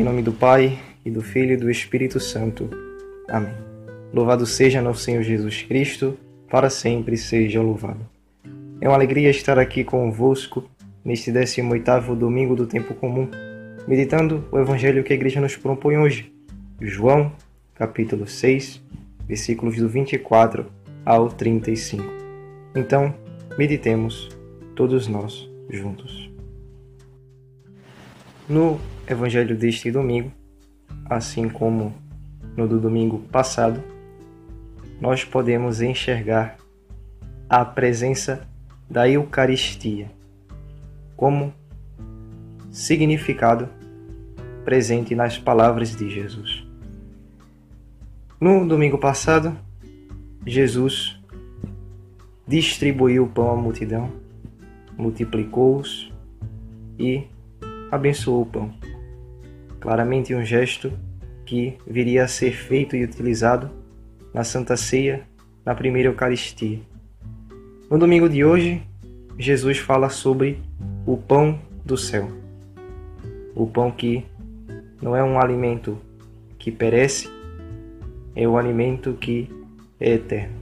Em nome do Pai, e do Filho e do Espírito Santo. Amém. Louvado seja nosso Senhor Jesus Cristo, para sempre seja louvado. É uma alegria estar aqui convosco neste 18º domingo do tempo comum, meditando o evangelho que a igreja nos propõe hoje. João, capítulo 6, versículos do 24 ao 35. Então, meditemos todos nós juntos. No evangelho deste domingo, assim como no do domingo passado, nós podemos enxergar a presença da Eucaristia como significado presente nas palavras de Jesus. No domingo passado, Jesus distribuiu o pão à multidão, multiplicou-os e abençoou o pão claramente um gesto que viria a ser feito e utilizado na Santa Ceia, na primeira Eucaristia. No domingo de hoje, Jesus fala sobre o pão do céu. O pão que não é um alimento que perece, é o alimento que é eterno.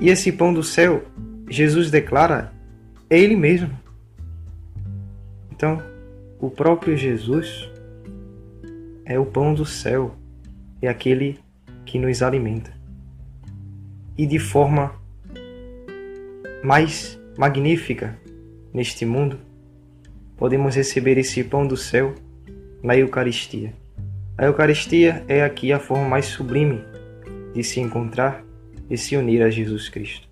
E esse pão do céu, Jesus declara, é Ele mesmo. Então, o próprio Jesus é o pão do céu, é aquele que nos alimenta. E de forma mais magnífica neste mundo, podemos receber esse pão do céu na Eucaristia. A Eucaristia é aqui a forma mais sublime de se encontrar e se unir a Jesus Cristo.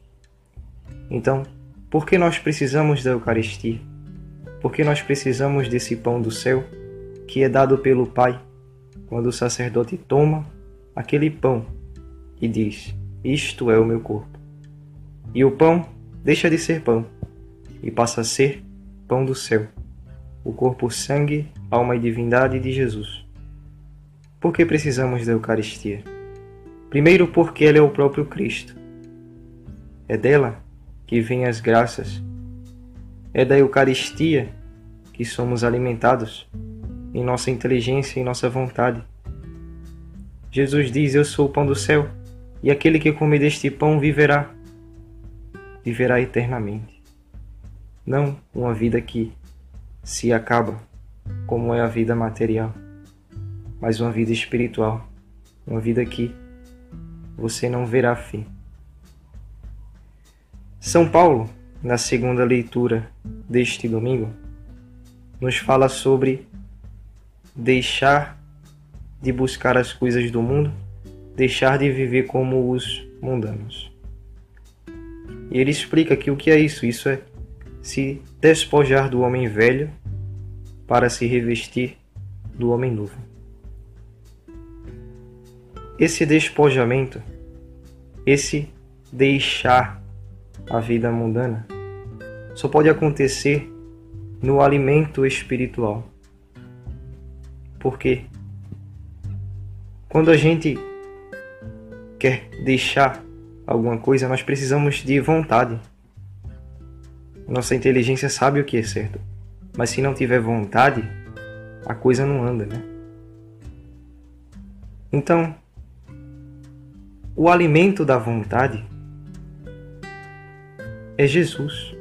Então, por que nós precisamos da Eucaristia? Porque nós precisamos desse pão do céu que é dado pelo Pai quando o sacerdote toma aquele pão e diz: Isto é o meu corpo. E o pão deixa de ser pão e passa a ser pão do céu, o corpo, sangue, alma e divindade de Jesus. Por que precisamos da Eucaristia? Primeiro, porque ela é o próprio Cristo. É dela que vêm as graças é da Eucaristia que somos alimentados em nossa inteligência e nossa vontade. Jesus diz: Eu sou o pão do céu, e aquele que comer deste pão viverá, viverá eternamente. Não uma vida que se acaba, como é a vida material, mas uma vida espiritual, uma vida que você não verá fim. São Paulo na segunda leitura deste domingo, nos fala sobre deixar de buscar as coisas do mundo, deixar de viver como os mundanos. E ele explica que o que é isso? Isso é se despojar do homem velho para se revestir do homem novo. Esse despojamento, esse deixar a vida mundana, só pode acontecer no alimento espiritual. Porque quando a gente quer deixar alguma coisa, nós precisamos de vontade. Nossa inteligência sabe o que é certo, mas se não tiver vontade, a coisa não anda, né? Então, o alimento da vontade é Jesus.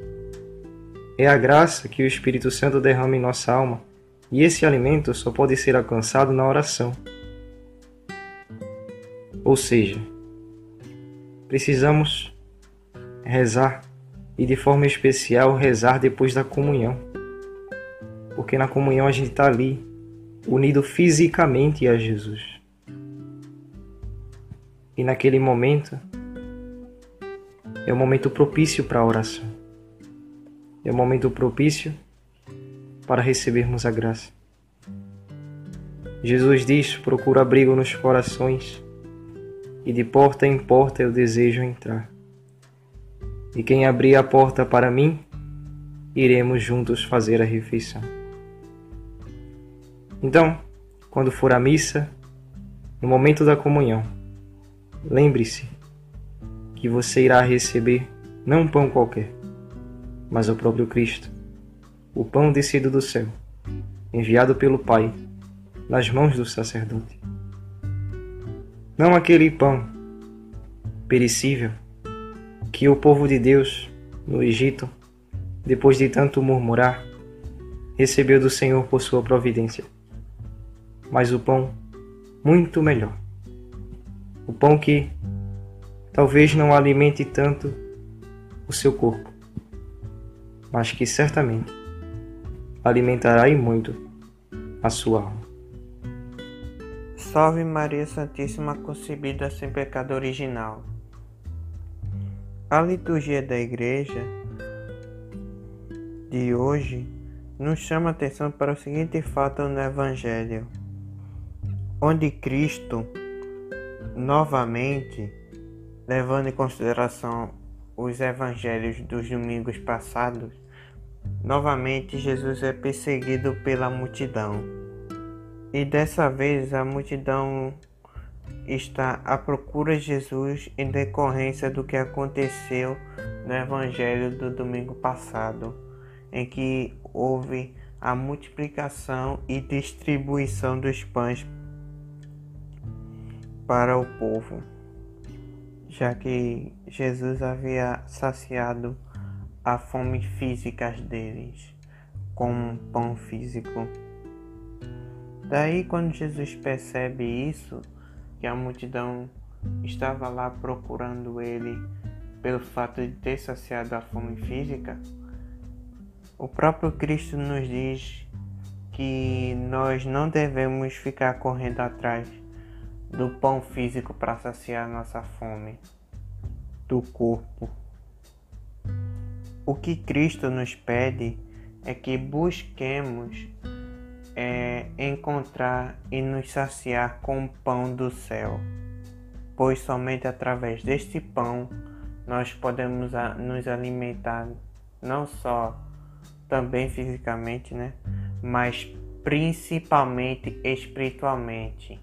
É a graça que o Espírito Santo derrama em nossa alma, e esse alimento só pode ser alcançado na oração. Ou seja, precisamos rezar e de forma especial rezar depois da comunhão. Porque na comunhão a gente está ali, unido fisicamente a Jesus. E naquele momento é o momento propício para a oração. É o momento propício para recebermos a graça. Jesus diz: procura abrigo nos corações, e de porta em porta eu desejo entrar. E quem abrir a porta para mim, iremos juntos fazer a refeição. Então, quando for à missa, no momento da comunhão, lembre-se que você irá receber não um pão qualquer, mas o próprio Cristo, o pão descido do céu, enviado pelo Pai, nas mãos do sacerdote. Não aquele pão perecível que o povo de Deus no Egito, depois de tanto murmurar, recebeu do Senhor por sua providência, mas o pão muito melhor. O pão que talvez não alimente tanto o seu corpo, mas que certamente alimentará e muito a sua alma. Salve Maria Santíssima concebida sem pecado original. A liturgia da igreja de hoje nos chama a atenção para o seguinte fato no Evangelho, onde Cristo, novamente, levando em consideração os evangelhos dos domingos passados, novamente Jesus é perseguido pela multidão. E dessa vez a multidão está à procura de Jesus em decorrência do que aconteceu no Evangelho do domingo passado, em que houve a multiplicação e distribuição dos pães para o povo, já que Jesus havia saciado a fome física deles com um pão físico. Daí, quando Jesus percebe isso, que a multidão estava lá procurando ele pelo fato de ter saciado a fome física, o próprio Cristo nos diz que nós não devemos ficar correndo atrás do pão físico para saciar nossa fome do corpo. O que Cristo nos pede é que busquemos é, encontrar e nos saciar com o pão do céu, pois somente através deste pão nós podemos nos alimentar não só também fisicamente, né, mas principalmente espiritualmente,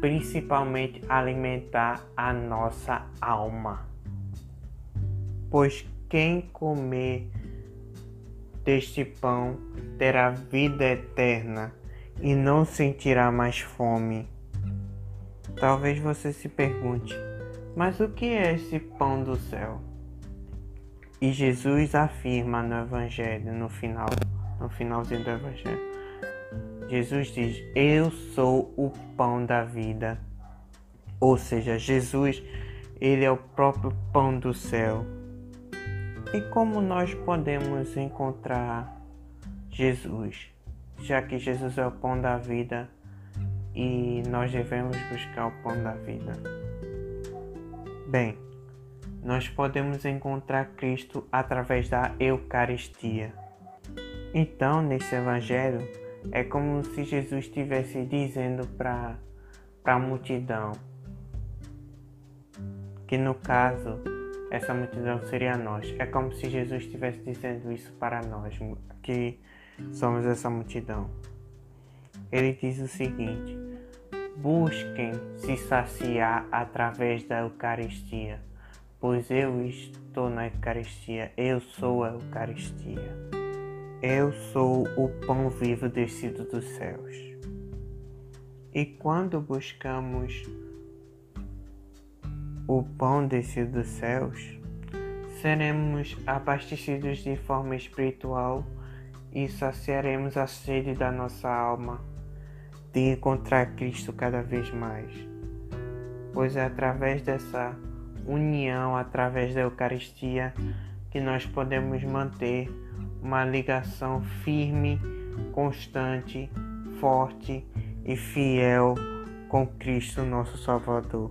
principalmente alimentar a nossa alma. Pois quem comer deste pão terá vida eterna e não sentirá mais fome. Talvez você se pergunte, mas o que é esse pão do céu? E Jesus afirma no Evangelho, no final, no finalzinho do Evangelho. Jesus diz: Eu sou o pão da vida. Ou seja, Jesus, ele é o próprio pão do céu. E como nós podemos encontrar Jesus, já que Jesus é o pão da vida e nós devemos buscar o pão da vida? Bem, nós podemos encontrar Cristo através da Eucaristia. Então, nesse Evangelho, é como se Jesus estivesse dizendo para a multidão, que no caso essa multidão seria nós. É como se Jesus estivesse dizendo isso para nós, que somos essa multidão. Ele diz o seguinte: busquem se saciar através da Eucaristia, pois eu estou na Eucaristia, eu sou a Eucaristia. Eu sou o pão vivo descido dos céus. E quando buscamos o pão descido dos céus, seremos abastecidos de forma espiritual e saciaremos a sede da nossa alma de encontrar Cristo cada vez mais. Pois é através dessa união, através da Eucaristia, que nós podemos manter uma ligação firme, constante, forte e fiel com Cristo, nosso Salvador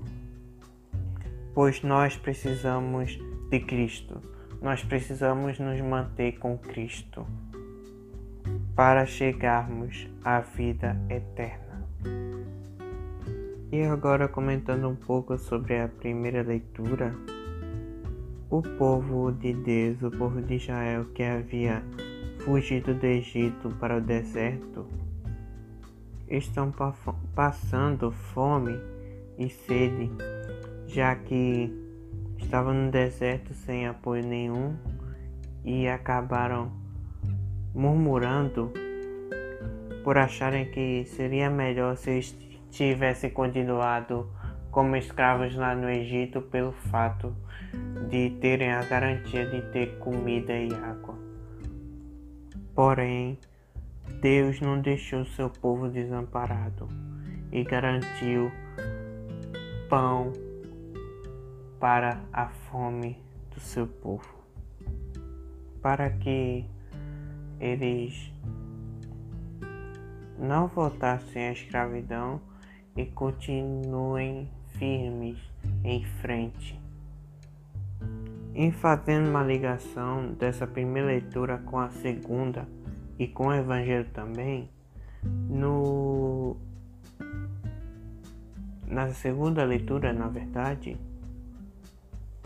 pois nós precisamos de Cristo. Nós precisamos nos manter com Cristo para chegarmos à vida eterna. E agora comentando um pouco sobre a primeira leitura, o povo de Deus, o povo de Israel que havia fugido do Egito para o deserto, estão passando fome e sede já que estavam no deserto sem apoio nenhum e acabaram murmurando por acharem que seria melhor se tivessem continuado como escravos lá no Egito pelo fato de terem a garantia de ter comida e água. Porém, Deus não deixou seu povo desamparado e garantiu pão para a fome do seu povo, para que eles não voltassem à escravidão e continuem firmes em frente. Em fazendo uma ligação dessa primeira leitura com a segunda e com o Evangelho também, no na segunda leitura, na verdade,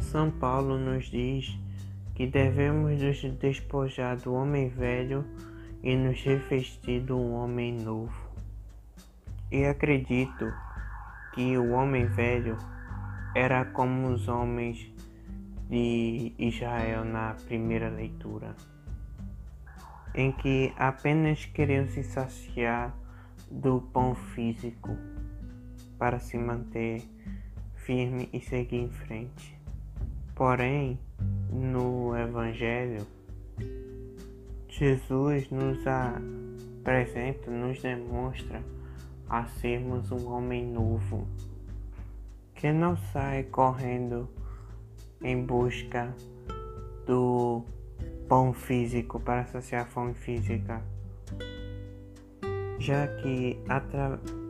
São Paulo nos diz que devemos nos despojar do homem velho e nos revestir do homem novo. E acredito que o homem velho era como os homens de Israel na primeira leitura, em que apenas queriam se saciar do pão físico para se manter firme e seguir em frente. Porém, no Evangelho, Jesus nos apresenta, nos demonstra a sermos um homem novo, que não sai correndo em busca do pão físico para saciar a fome física, já que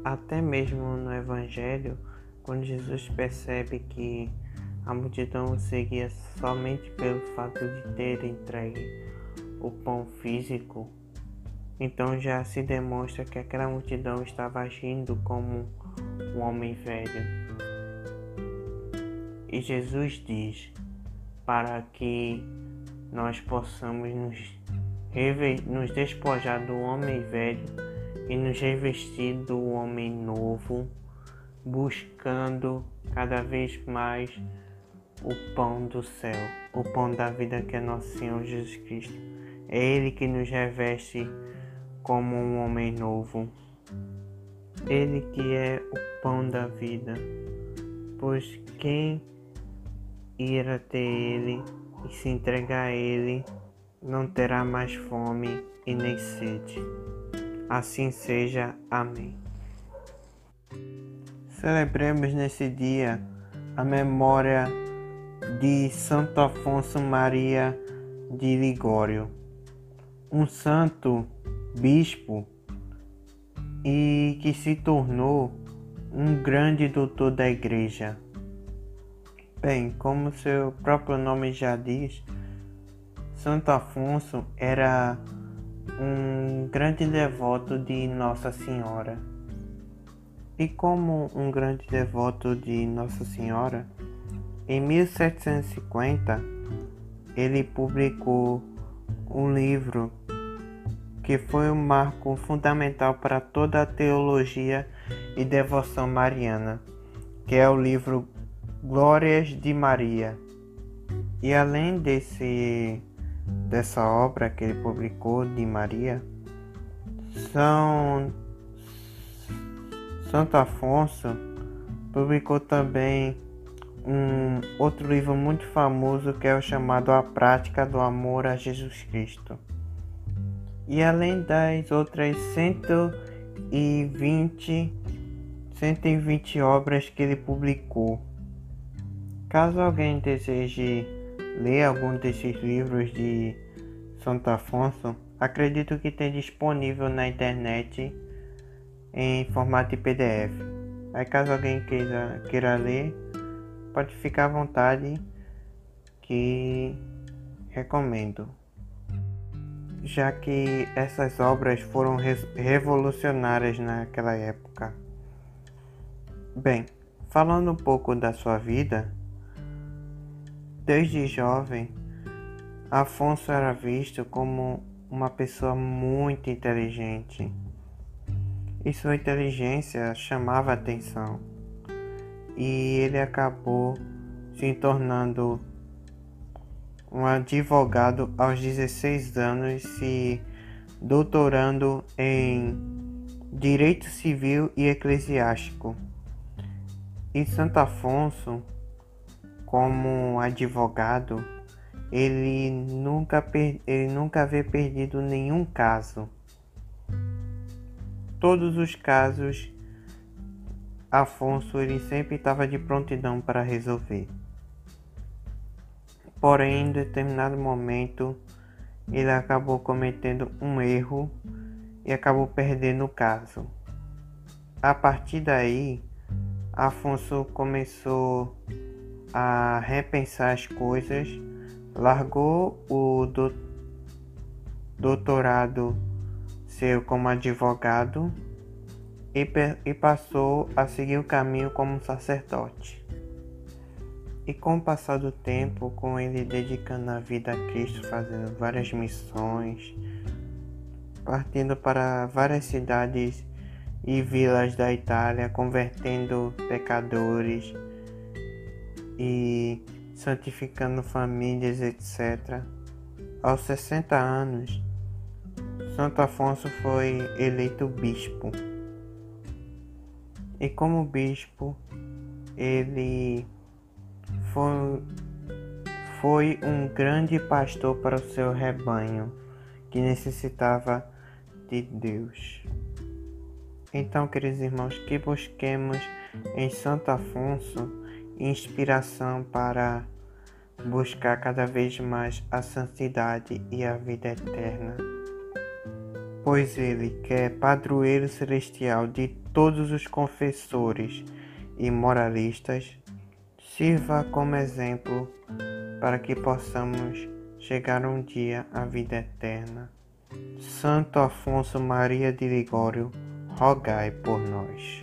até mesmo no Evangelho, quando Jesus percebe que a multidão seguia somente pelo fato de ter entregue o pão físico, então já se demonstra que aquela multidão estava agindo como um homem velho. E Jesus diz para que nós possamos nos, nos despojar do homem velho e nos revestir do homem novo, buscando cada vez mais o pão do céu, o pão da vida que é nosso Senhor Jesus Cristo. É Ele que nos reveste como um homem novo. Ele que é o pão da vida, pois quem irá ter ele e se entregar a ele não terá mais fome e nem sede. Assim seja. Amém. Celebremos nesse dia a memória de Santo Afonso Maria de Ligório, um santo bispo e que se tornou um grande doutor da igreja. Bem, como seu próprio nome já diz, Santo Afonso era um grande devoto de Nossa Senhora. E como um grande devoto de Nossa Senhora, em 1750 ele publicou um livro que foi um marco fundamental para toda a teologia e devoção mariana, que é o livro Glórias de Maria. E além desse dessa obra que ele publicou de Maria, São Santo Afonso publicou também um outro livro muito famoso que é o chamado A Prática do Amor a Jesus Cristo e além das outras 120, 120 obras que ele publicou. Caso alguém deseje ler algum desses livros de Santo Afonso, acredito que tem disponível na internet em formato de PDF. Aí caso alguém queira, queira ler, pode ficar à vontade que recomendo. Já que essas obras foram revolucionárias naquela época. Bem, falando um pouco da sua vida, desde jovem, Afonso era visto como uma pessoa muito inteligente. E sua inteligência chamava atenção e ele acabou se tornando um advogado aos 16 anos se doutorando em Direito Civil e Eclesiástico. E Santo Afonso, como advogado, ele nunca, ele nunca havia perdido nenhum caso. Todos os casos, Afonso ele sempre estava de prontidão para resolver. Porém, em determinado momento, ele acabou cometendo um erro e acabou perdendo o caso. A partir daí, Afonso começou a repensar as coisas, largou o do doutorado seu como advogado e, e passou a seguir o caminho como sacerdote. E com o passar do tempo, com ele dedicando a vida a Cristo, fazendo várias missões, partindo para várias cidades e vilas da Itália, convertendo pecadores e santificando famílias, etc. Aos 60 anos, Santo Afonso foi eleito bispo. E como bispo, ele foi, foi um grande pastor para o seu rebanho que necessitava de Deus. Então, queridos irmãos, que busquemos em Santo Afonso inspiração para buscar cada vez mais a santidade e a vida eterna. Pois ele, que é padroeiro celestial de todos os confessores e moralistas, sirva como exemplo para que possamos chegar um dia à vida eterna. Santo Afonso Maria de Ligório, rogai por nós.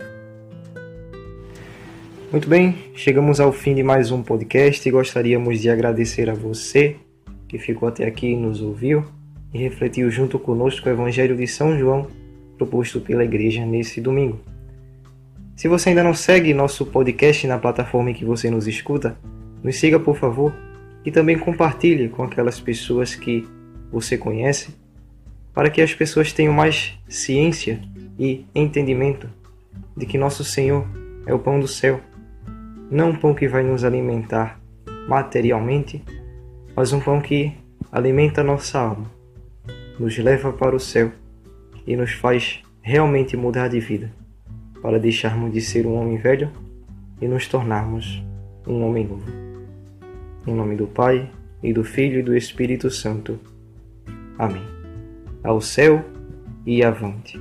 Muito bem, chegamos ao fim de mais um podcast e gostaríamos de agradecer a você que ficou até aqui e nos ouviu e refletiu junto conosco o Evangelho de São João proposto pela Igreja nesse domingo. Se você ainda não segue nosso podcast na plataforma em que você nos escuta, nos siga por favor e também compartilhe com aquelas pessoas que você conhece, para que as pessoas tenham mais ciência e entendimento de que nosso Senhor é o pão do céu, não um pão que vai nos alimentar materialmente, mas um pão que alimenta nossa alma, nos leva para o céu e nos faz realmente mudar de vida para deixarmos de ser um homem velho e nos tornarmos um homem novo. Em nome do Pai, e do Filho e do Espírito Santo. Amém. Ao céu e avante.